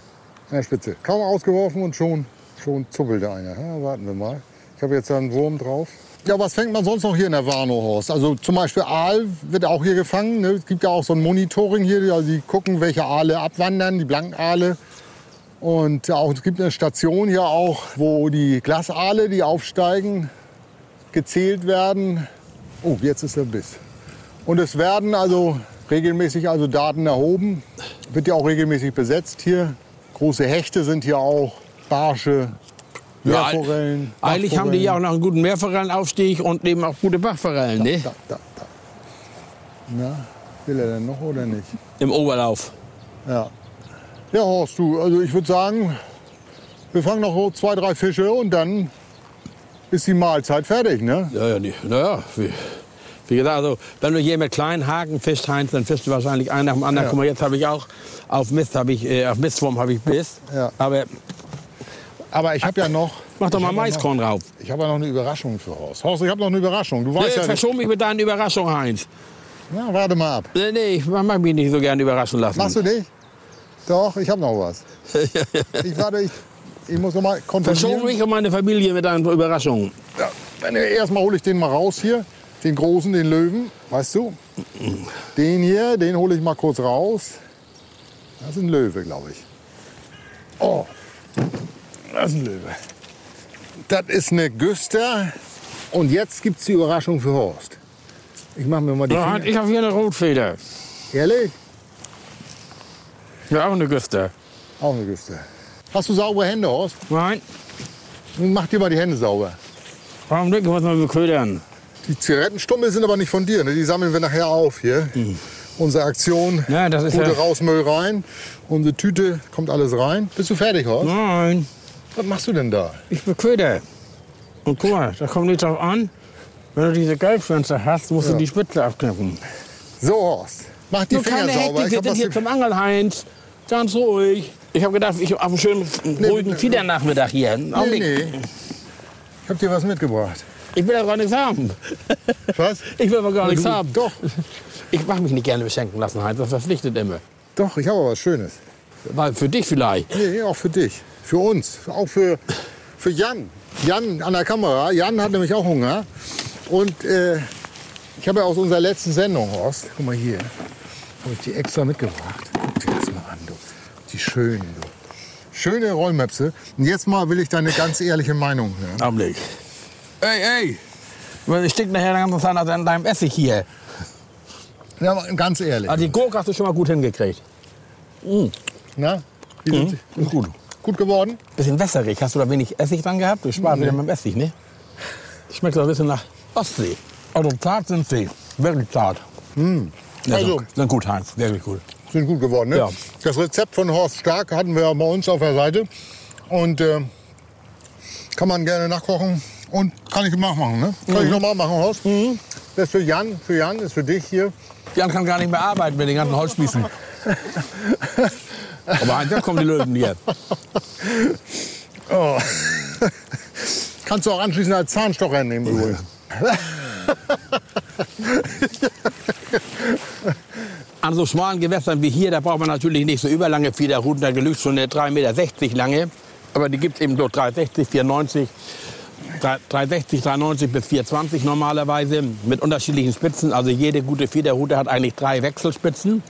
An der Spitze. Kaum ausgeworfen und schon, schon zuppelt der eine. Ja, warten wir mal. Ich habe jetzt einen Wurm drauf. Ja, was fängt man sonst noch hier in der Warnow, Horst? Also zum Beispiel Aal wird auch hier gefangen. Ne? Es gibt ja auch so ein Monitoring hier. Also die gucken, welche Aale abwandern, die Blankaale. Und auch, es gibt eine Station hier auch, wo die Glasaale, die aufsteigen, gezählt werden. Oh, jetzt ist der Biss. Und es werden also regelmäßig also Daten erhoben. Wird ja auch regelmäßig besetzt hier. Große Hechte sind hier auch, Barsche, Ja, Meerforellen. eigentlich haben die ja auch noch einen guten Meerforellenaufstieg und eben auch gute Bachforellen, ne? Da, da, da. Na, will er denn noch oder nicht? Im Oberlauf. Ja. Ja, Horst, du, also ich würde sagen, wir fangen noch zwei, drei Fische und dann ist die Mahlzeit fertig, ne? Ja, ja, die, naja, wie, wie gesagt, also, wenn du hier mit kleinen Haken fischst, Heinz, dann fischst du wahrscheinlich einen nach dem anderen. Ja. Guck mal, jetzt habe ich auch auf Mist, habe ich, äh, auf Mistwurm habe ich Biss. Ja. Aber Aber ich habe ja noch. mach doch mal ja Maiskorn drauf. Noch, ich habe ja noch eine Überraschung für Horst. Horst, ich habe noch eine Überraschung. Du Nee, weißt ja nicht. verschon mich mit deinen Überraschungen, Heinz. Na, warte mal ab. Nee, nee, ich mag mich nicht so gern überraschen lassen. Machst du nicht? Doch, ich habe noch was. ich warte, ich, ich muss noch mal Verschon kontrollieren. mich und meine Familie mit deinen Überraschungen. Ja, dann erstmal hole ich den mal raus hier. Den großen, den Löwen, weißt du? Den hier, den hole ich mal kurz raus. Das ist ein Löwe, glaube ich. Oh, das ist ein Löwe. Das ist eine Güster. Und jetzt gibt es die Überraschung für Horst. Ich mache mir mal die Ja, Finger. ich habe hier eine Rotfeder. Ehrlich? Ja, auch eine Güster. Auch eine Güster. Hast du saubere Hände, Horst? Nein, Mach dir mal die Hände sauber. warum denken wir mal beködern? Die Zigarettenstummel sind aber nicht von dir. Ne? Die sammeln wir nachher auf hier. Unsere Aktion. Ja, das ist Gute ja- raus, Müll rein. Unsere Tüte kommt alles rein. Bist du fertig, Horst? Nein, Was machst du denn da? ich beköder. Und guck mal, da kommt nicht drauf an. Wenn du diese Gelbfenster hast, musst Ja. du die Spitze abknippen. So, Horst. Mach die Nur Finger keine sauber. Hektik, Ich wir sind hier zum Angeln, Heinz. Ganz ruhig. Ich habe gedacht, ich auf einen schönen, ruhigen nee. Fiedernachmittag hier. nee, Augenblick. nee. Ich hab dir was mitgebracht. Ich will ja gar nichts haben. Was? Ich will aber gar nichts haben. Doch, Ich mache mich nicht gerne beschenken lassen, Heinz. Das verpflichtet immer. doch, ich habe aber was Schönes. Weil für dich vielleicht. Nee, auch für dich. Für uns. Auch für, für Jan. Jan an der Kamera. Jan hat nämlich auch Hunger. Und äh, ich habe ja aus unserer letzten Sendung, Horst, guck mal hier, habe ich die extra mitgebracht. Guck dir das mal an, du. Die schönen, du. Schöne Rollmöpse. Und jetzt mal will ich deine ganz ehrliche Meinung hören. Augenblick. Ey, ey. Ich stinkt nachher ganz Zeit nach deinem Essig hier. Ja, ganz ehrlich. Also die Gurke hast du schon mal gut hingekriegt. Na? Wie sind sie? Ist gut. Gut geworden? Bisschen wässerig. Hast du da wenig Essig dran gehabt? Du sparst wieder mit dem Essig, ne? Schmeckt so ein bisschen nach Ostsee. Also zart sind sie. Wirklich zart. Ja, Also- sind, sind gut, Heinz. Wirklich gut. Sind gut geworden, ne? Ja. Das Rezept von Horst Stark hatten wir bei uns auf der Seite. Und äh, kann man gerne nachkochen. Und kann ich nachmachen, ne? Kann ich nochmal machen, Horst? Das ist für Jan, für Jan, ist für dich hier. Jan kann gar nicht mehr arbeiten mit den ganzen Holzspießen. Aber da kommen die Löwen hier. Oh. Kannst du auch anschließend als Zahnstocher nehmen übrigens. An so schmalen Gewässern wie hier, da braucht man natürlich nicht so überlange Fiederruten. Da genügt schon eine 3,60 Meter lange. Aber die gibt es eben so 3,60, 4,90. 360, 390 bis 420 normalerweise mit unterschiedlichen Spitzen. Also jede gute Fiederrute hat eigentlich drei Wechselspitzen.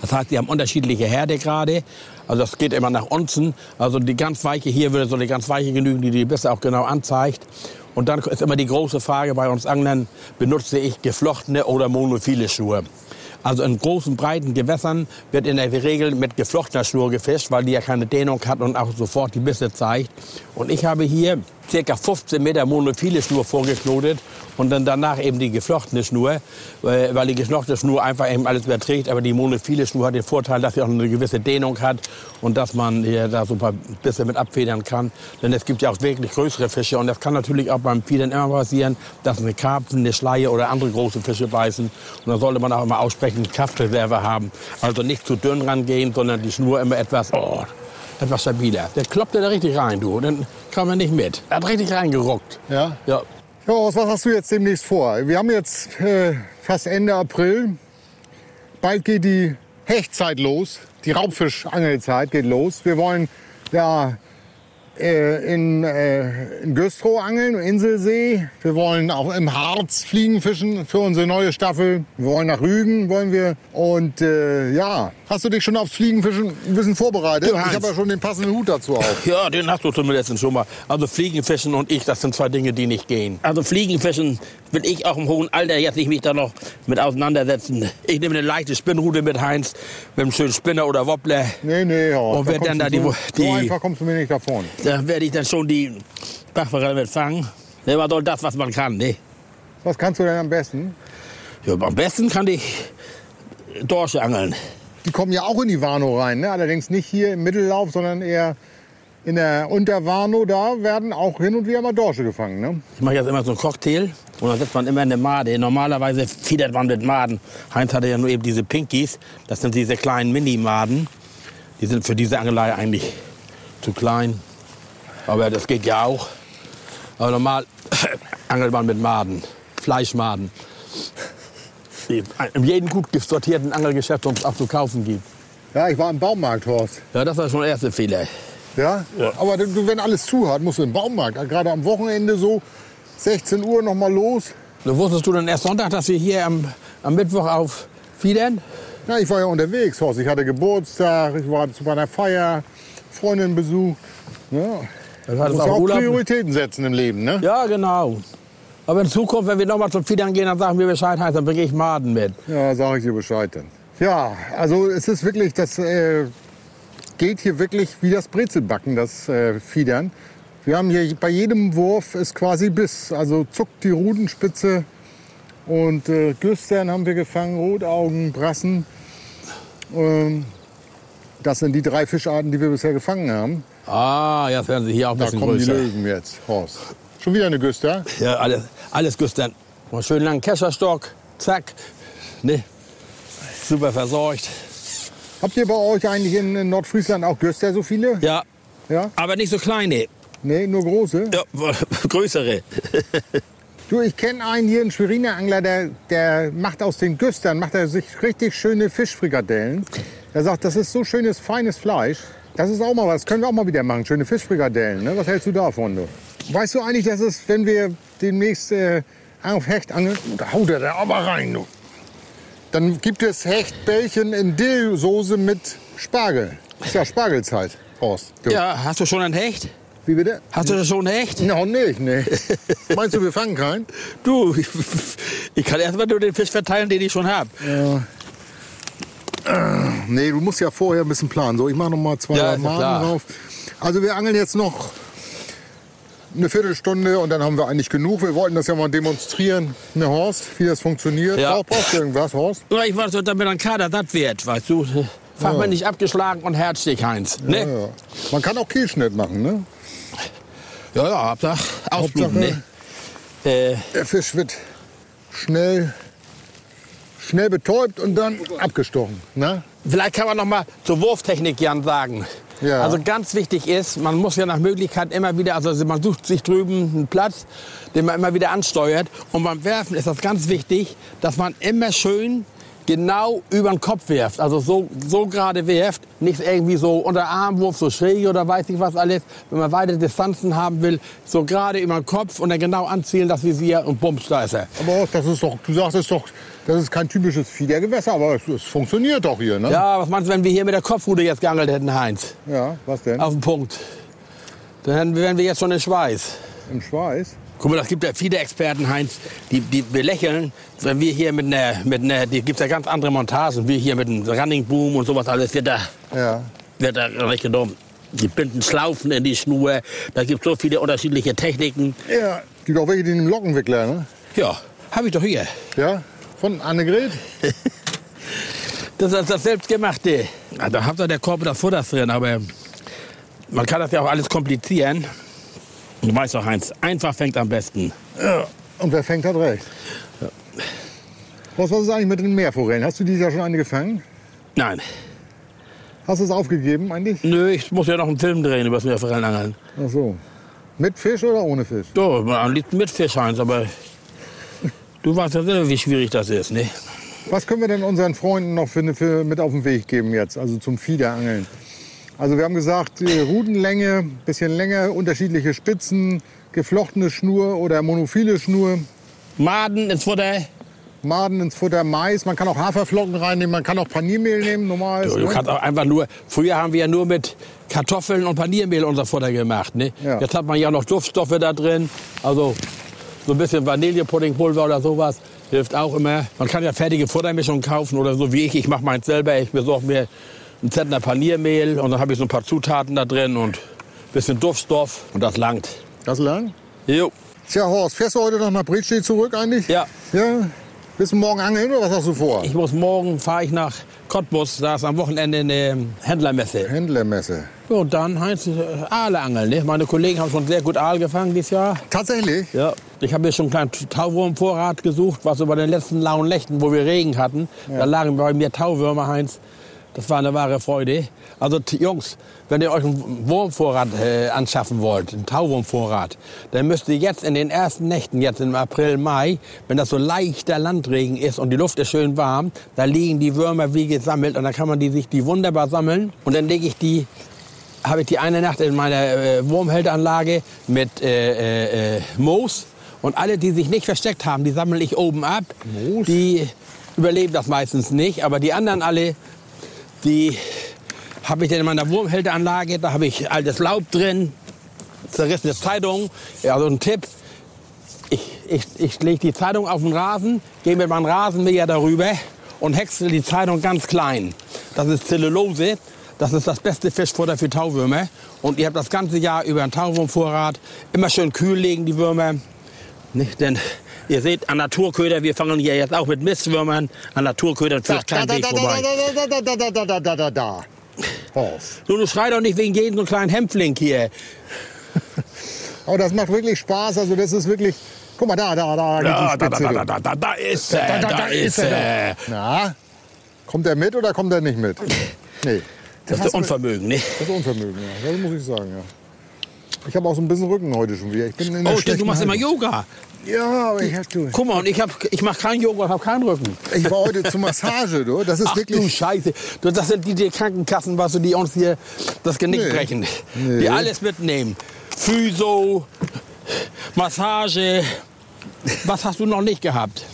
Das heißt, die haben unterschiedliche Härtegrade. Also das geht immer nach unten. Also die ganz weiche hier würde so eine ganz weiche genügen, die die Bisse auch genau anzeigt. Und dann ist immer die große Frage bei uns Anglern, benutze ich geflochtene oder monophile Schuhe? Also in großen, breiten Gewässern wird in der Regel mit geflochtener Schnur gefischt, weil die ja keine Dehnung hat und auch sofort die Bisse zeigt. Und ich habe hier circa 15 Meter monophile Schnur vorgeknotet und dann danach eben die geflochtene Schnur, weil die geflochtene Schnur einfach eben alles überträgt. Aber die monophile Schnur hat den Vorteil, dass sie auch eine gewisse Dehnung hat und dass man da so ein Bisse mit abfedern kann. Denn es gibt ja auch wirklich größere Fische und das kann natürlich auch beim Fiedern immer passieren, dass eine Karpfen, eine Schleie oder andere große Fische beißen. Und da sollte man auch immer ausreichend Kraftreserve haben. Also nicht zu dünn rangehen, sondern die Schnur immer etwas oh, etwas stabiler. Der kloppte da richtig rein, du. Dann kam er nicht mit. Er hat richtig reingeruckt. Ja? Ja. Ja, was hast du jetzt demnächst vor? Wir haben jetzt äh, fast Ende April. Bald geht die Hechtzeit los. Die Raubfischangelzeit geht los. Wir wollen ja in, äh, in Güstrow angeln, Inselsee. Wir wollen auch im Harz Fliegen fischen für unsere neue Staffel. Wir wollen nach Rügen, wollen wir. Und äh, ja, hast du dich schon aufs Fliegenfischen ein bisschen vorbereitet? Du, ich habe ja schon den passenden Hut dazu auf. Ja, den hast du zumindest schon mal. Also Fliegenfischen und ich, das sind zwei Dinge, die nicht gehen. Also Fliegenfischen will ich auch im hohen Alter jetzt nicht mich da noch mit auseinandersetzen. Ich nehme eine leichte Spinnrute mit Heinz, mit einem schönen Spinner oder Wobbler. Nee, nee, ja. Und kommst dann da die- so, die- so einfach kommst du mir nicht davon. Da werde ich dann schon die Bachforelle mit fangen. Ne, man soll das, was man kann. Ne? Was kannst du denn am besten? Ja, am besten kann ich Dorsche angeln. Die kommen ja auch in die Warnow rein, ne? allerdings nicht hier im Mittellauf, sondern eher in der Unterwarnow. Da werden auch hin und wieder mal Dorsche gefangen. Ne? Ich mache jetzt immer so einen Cocktail und dann setzt man immer eine Made. Normalerweise fiedert man mit Maden. Heinz hatte ja nur eben diese Pinkies. Das sind diese kleinen Mini-Maden. Die sind für diese Angelei eigentlich zu klein. Aber das geht ja auch. Aber normal angelt man mit Maden, Fleischmaden. In jedem gut sortierten Angelgeschäft, das es auch zu kaufen gibt. Ja, ich war im Baumarkt, Horst. Ja, das war schon der erste Fehler. Ja? Ja. Aber wenn alles zu hat, musst du im Baumarkt. Gerade am Wochenende so 16 Uhr noch mal los. So, wusstest du denn erst Sonntag, dass wir hier am, am Mittwoch auf Fiedern? Ja, ich war ja unterwegs, Horst. Ich hatte Geburtstag, ich war zu meiner Feier, Freundin besucht. Ja. Das Du hat es musst auch auch. Prioritäten setzen im Leben, ne? Ja, genau. Aber in Zukunft, wenn wir nochmal zum Fiedern gehen, dann sagen wir Bescheid, heißt, dann bringe ich Maden mit. Ja, sage ich dir Bescheid dann. Ja, also es ist wirklich, das äh, geht hier wirklich wie das Brezelbacken, das äh, Fiedern. Wir haben hier bei jedem Wurf ist quasi Biss. Also zuckt die Rudenspitze und äh, Güstern haben wir gefangen, Rotaugen, Brassen. Ähm, das sind die drei Fischarten, die wir bisher gefangen haben. Ah, jetzt werden sie hier auch ein Da bisschen kommen die größer. Löwen jetzt, Horst. Schon wieder eine Güster. Ja, alles, alles Güstern. Schön langen Kescherstock, zack. Ne? Super versorgt. Habt ihr bei euch eigentlich in, Nordfriesland auch Güster so viele? Ja, Ja? aber nicht so kleine. Nee, nur große? Ja, größere. Du, ich kenne einen hier, einen Schweriner Angler, der, der macht aus den Güstern, macht er sich richtig schöne Fischfrikadellen. Er sagt, das ist so schönes, feines Fleisch. Das ist auch mal was, können wir auch mal wieder machen, schöne Fischfrikadellen. Ne? Was hältst du davon, du? Weißt du eigentlich, dass es, wenn wir demnächst äh, auf Hecht angeln, da haut er da aber rein, du. Dann gibt es Hechtbällchen in Dillsoße mit Spargel. Ist ja Spargelzeit, Horst. Du. Ja, hast du schon ein Hecht? Wie bitte? Hast du schon ein Hecht? Noch nicht, ne. Meinst du, wir fangen keinen? Du, ich, ich kann erst mal nur den Fisch verteilen, den ich schon habe. Nee, du musst ja vorher ein bisschen planen. So, ich mache noch mal zwei Ja, ja Maden drauf. Also wir angeln jetzt noch eine Viertelstunde und dann haben wir eigentlich genug. Wir wollten das ja mal demonstrieren, ne Horst, wie das funktioniert. Ja. Brauch- Brauchst du irgendwas, Horst? Ja, Ich weiß, damit ein Kader satt wird, weißt du. Fachmann nicht abgeschlagen und herzlich, Heinz. Ne? Ja, ja. Man kann auch Kehlschnitt machen, ne? Ja, ja, Hauptsache ausbluten, ne? Äh, Der Fisch wird schnell, schnell betäubt und dann abgestochen. Ne? vielleicht kann man noch mal zur Wurftechnik Jan sagen. Ja. Also ganz wichtig ist, man muss ja nach Möglichkeit immer wieder, also man sucht sich drüben einen Platz, den man immer wieder ansteuert. Und beim Werfen ist das ganz wichtig, dass man immer schön genau über den Kopf werft, also so, so gerade werft, nicht irgendwie so unter Armwurf, so schräg oder weiß ich was alles. Wenn man weite Distanzen haben will, so gerade über den Kopf und dann genau anzielen, das Visier und bums, da ist er. Aber das ist doch, du sagst es doch, das ist kein typisches Fiedergewässer, aber es, es funktioniert doch hier, ne? Ja, was meinst du, wenn wir hier mit der Kopfrute jetzt geangelt hätten, Heinz? Ja, was denn? Auf den Punkt. Dann wären wir jetzt schon in Schweiß. Im Schweiß? Guck mal, das gibt ja viele Experten, Heinz, die, die belächeln, wenn wir hier mit einer, mit einer, die gibt's ja ganz andere Montagen, wir hier mit einem Running Boom und sowas alles, wird da, Ja. wird da nicht genommen. Die binden Schlaufen in die Schnur, da gibt so viele unterschiedliche Techniken. Ja. Gibt auch welche, die nehmen Lockenwickler, ne? Ja, habe ich doch hier. Ja. Von Annegret? Das ist das selbstgemachte. Ja, da habt ihr der Korb das Futter drin, aber man kann das ja auch alles komplizieren. Du weißt doch, Heinz, einfach fängt am besten. Ja. Und wer fängt, hat recht. Was, was ist eigentlich mit den Meerforellen? Hast du dieses Jahr schon eine gefangen? Nein, Hast du es aufgegeben eigentlich? nö, ich muss ja noch einen Film drehen über das Meerforellenangeln. Ach so. Mit Fisch oder ohne Fisch? So, am liebsten mit Fisch, Heinz, aber du weißt ja selber, wie schwierig das ist, ne? Was können wir denn unseren Freunden noch für, für mit auf den Weg geben jetzt, also zum Fiederangeln? Also wir haben gesagt, die Rudenlänge, bisschen länger, unterschiedliche Spitzen, geflochtene Schnur oder monophile Schnur, Maden ins Futter. Maden ins Futter, Mais, man kann auch Haferflocken reinnehmen, man kann auch Paniermehl nehmen, normal. Du, du kannst auch einfach nur, früher haben wir ja nur mit Kartoffeln und Paniermehl unser Futter gemacht, ne? Ja. Jetzt hat man ja noch Duftstoffe da drin, also so ein bisschen Vanillepuddingpulver oder sowas hilft auch immer. Man kann ja fertige Futtermischungen kaufen oder so wie ich, ich mache meins selber, ich besorge mir einen Zentner Paniermehl und dann habe ich so ein paar Zutaten da drin und ein bisschen Duftstoff und das langt. Das lang? Jo. Tja, Horst, fährst du heute noch nach Britschee zurück eigentlich? Ja. Ja? Bist du morgen angeln oder was hast du vor? Ich muss morgen, fahre ich nach Cottbus, da ist am Wochenende eine Händlermesse. Händlermesse. Ja, und dann Heinz, äh, Aale angeln. Ne? Meine Kollegen haben schon sehr gut Aal gefangen dieses Jahr. Tatsächlich? Ja. Ich habe mir schon einen kleinen Tauwurmvorrat gesucht, was über den letzten lauen Nächten, wo wir Regen hatten, da lagen bei mir Tauwürmer, Heinz. Das war eine wahre Freude. Also Jungs, wenn ihr euch einen Wurmvorrat äh, anschaffen wollt, einen Tauwurmvorrat, dann müsst ihr jetzt in den ersten Nächten, jetzt im April, Mai, wenn das so leichter Landregen ist und die Luft ist schön warm, da liegen die Würmer wie gesammelt und dann kann man die sich die wunderbar sammeln und dann lege ich die habe ich die eine Nacht in meiner äh, Wurmhälteranlage mit äh, äh, äh, Moos. Und alle, die sich nicht versteckt haben, die sammle ich oben ab. Moos? Die überleben das meistens nicht. Aber die anderen alle, die habe ich dann in meiner Wurmhälteranlage. Da habe ich altes Laub drin, zerrissene Zeitung. Ja, so ein Tipp. Ich, ich, ich lege die Zeitung auf den Rasen, gehe mit meinem Rasenmäher darüber und häcksel die Zeitung ganz klein. Das ist Zellulose. Das ist das beste Fischfutter für Tauwürmer. Und ihr habt das ganze Jahr über einen Tauwurmvorrat. Immer schön kühl legen die Würmer. Nicht? Denn Ihr seht, an Naturköder, wir fangen hier jetzt auch mit Mistwürmern. An Naturködern führt kein Weg vorbei. Horst. So, du schrei doch nicht wegen jedem so kleinen Hämpfling hier. Aber das macht wirklich Spaß. Also das ist wirklich. Guck mal da, da, da. da, da, da, da, da, da, da ist er. Da, da, da, da ist er. Na, kommt er mit oder kommt er nicht mit? Nee. Das, das ist Unvermögen, ne? Das ist Unvermögen, ja. Das muss ich sagen, ja. Ich habe auch so ein bisschen Rücken heute schon wieder. Ich bin in der oh, stimmt, du machst Heide. immer Yoga. Ja, aber ich, hab, du, Guck mal, und ich, hab, ich mache keinen Yoga, ich habe keinen Rücken. ich war heute zur Massage, du. Das ist Ach du wirklich. Scheiße. Du, das sind die, die Krankenkassen, was du, die uns hier das Genick Nee. brechen. Nee. Die alles mitnehmen. Physio, Massage. Was hast du noch nicht gehabt?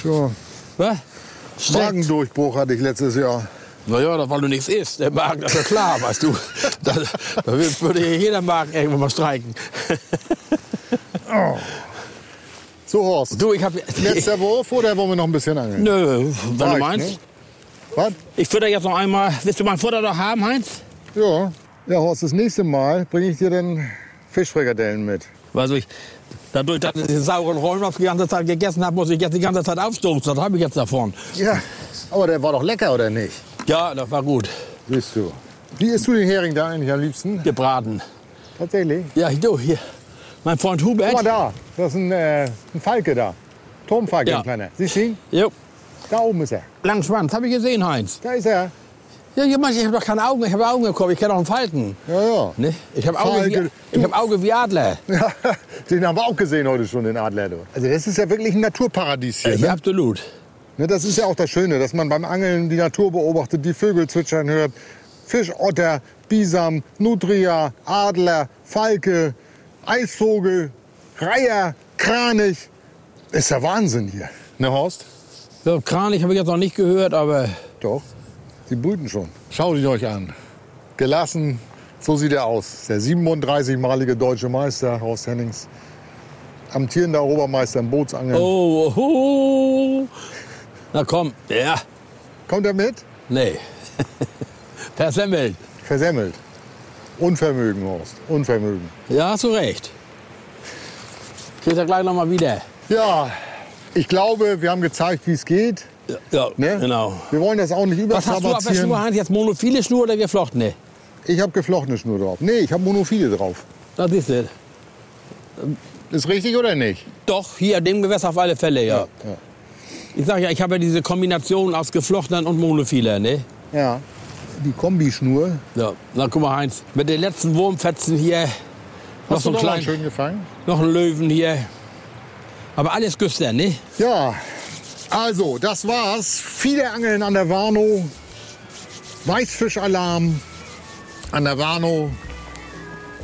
Tja, Was? Magendurchbruch hatte ich letztes Jahr. Naja, weil du nichts isst. Der Magen, das ist ja klar, weißt du. Da, da würde hier jeder Magen irgendwann mal streiken. So, Horst. Du, ich habe... Letzter Wurf oder wollen wir noch ein bisschen angeln? Nö, wenn du Reicht, meinst. ne? Was? Ich fütter jetzt noch einmal... Willst du mein Futter noch haben, Heinz? Ja. Ja, Horst, das nächste Mal bringe ich dir dann Fischfrikadellen mit. Also ich, dadurch, dass ich den sauren Rollmops die ganze Zeit gegessen habe, muss ich jetzt die ganze Zeit aufstoßen. Das habe ich jetzt davon. Ja. Aber der war doch lecker, oder nicht? Ja, das war gut. Siehst du. Wie isst du den Hering da eigentlich am liebsten? Gebraten. Tatsächlich. Ja, du, hier. Mein Freund Hubert. Guck mal da. Das ist ein, äh, ein Falke da. Turmfalke, Ja. ein kleiner. Siehst du ihn? Jo. Da oben ist er. Langen Schwanz, habe ich gesehen, Heinz. Da ist er. Ja, ich habe doch keine Augen, ich habe Augen bekommen, ich kenne auch einen Falken. Ja, ja. Ne? Ich habe Auge, Falke. wie- ich hab Auge wie Adler. Ja, den haben wir auch gesehen heute schon, den Adler. du. Also das ist ja wirklich ein Naturparadies hier. Ja, Ne? absolut. Ne, das ist ja auch das Schöne, dass man beim Angeln die Natur beobachtet, die Vögel zwitschern hört. Fischotter, Bisam, Nutria, Adler, Falke, Eisvogel, Reiher, Kranich. Ist ja Wahnsinn hier. Ne, Horst? Ja, Kranich habe ich jetzt noch nicht gehört, aber Doch, sie brüten schon. Schaut ihn euch an. Gelassen, so sieht er aus. Der 37-malige deutsche Meister, Horst Hennings. Amtierender Obermeister im Bootsangeln. oh, oh, oh. Na komm, ja, Kommt er mit? nee. Versemmelt. Versemmelt. Unvermögen, Horst. Unvermögen. Ja, hast du recht. Kriegst ja gleich noch mal wieder. Ja, ich glaube, wir haben gezeigt, wie es geht. Ja, ja Ne? genau. Wir wollen das auch nicht Was hast du auf der überstrapazieren. Schnur, Heinz? Jetzt monophile Schnur oder geflochtene? Ich habe geflochtene Schnur drauf. Nee, ich habe Monophile drauf. Da siehst du. Ist richtig oder nicht? Doch, hier, dem Gewässer auf alle Fälle, ja. ja. Ich sag ja, ich habe ja diese Kombination aus geflochtenen und monophiler, ne? Ja. Die Kombischnur. Ja. Na, guck mal, Heinz, mit den letzten Wurmfetzen hier. Noch Hast so noch mal klein, schön gefangen? noch ein Löwen hier. Aber alles Güster, ne? Ja, also, das war's. Viele Angeln an der Warnow. Weißfischalarm an der Warnow.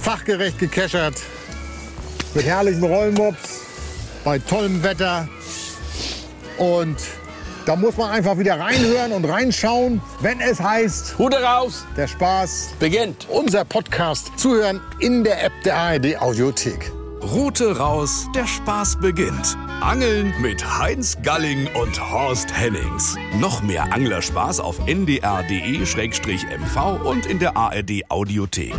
Fachgerecht gekeschert. Mit herrlichen Rollmops. Bei tollem Wetter. Und da muss man einfach wieder reinhören und reinschauen, wenn es heißt, Hute raus, der Spaß. beginnt. Unser Podcast zuhören in der App der ARD Audiothek. Route raus, der Spaß beginnt. Angeln mit Heinz Galling und Horst Hennings. Noch mehr Anglerspaß auf ndr.de-mv und in der ARD Audiothek.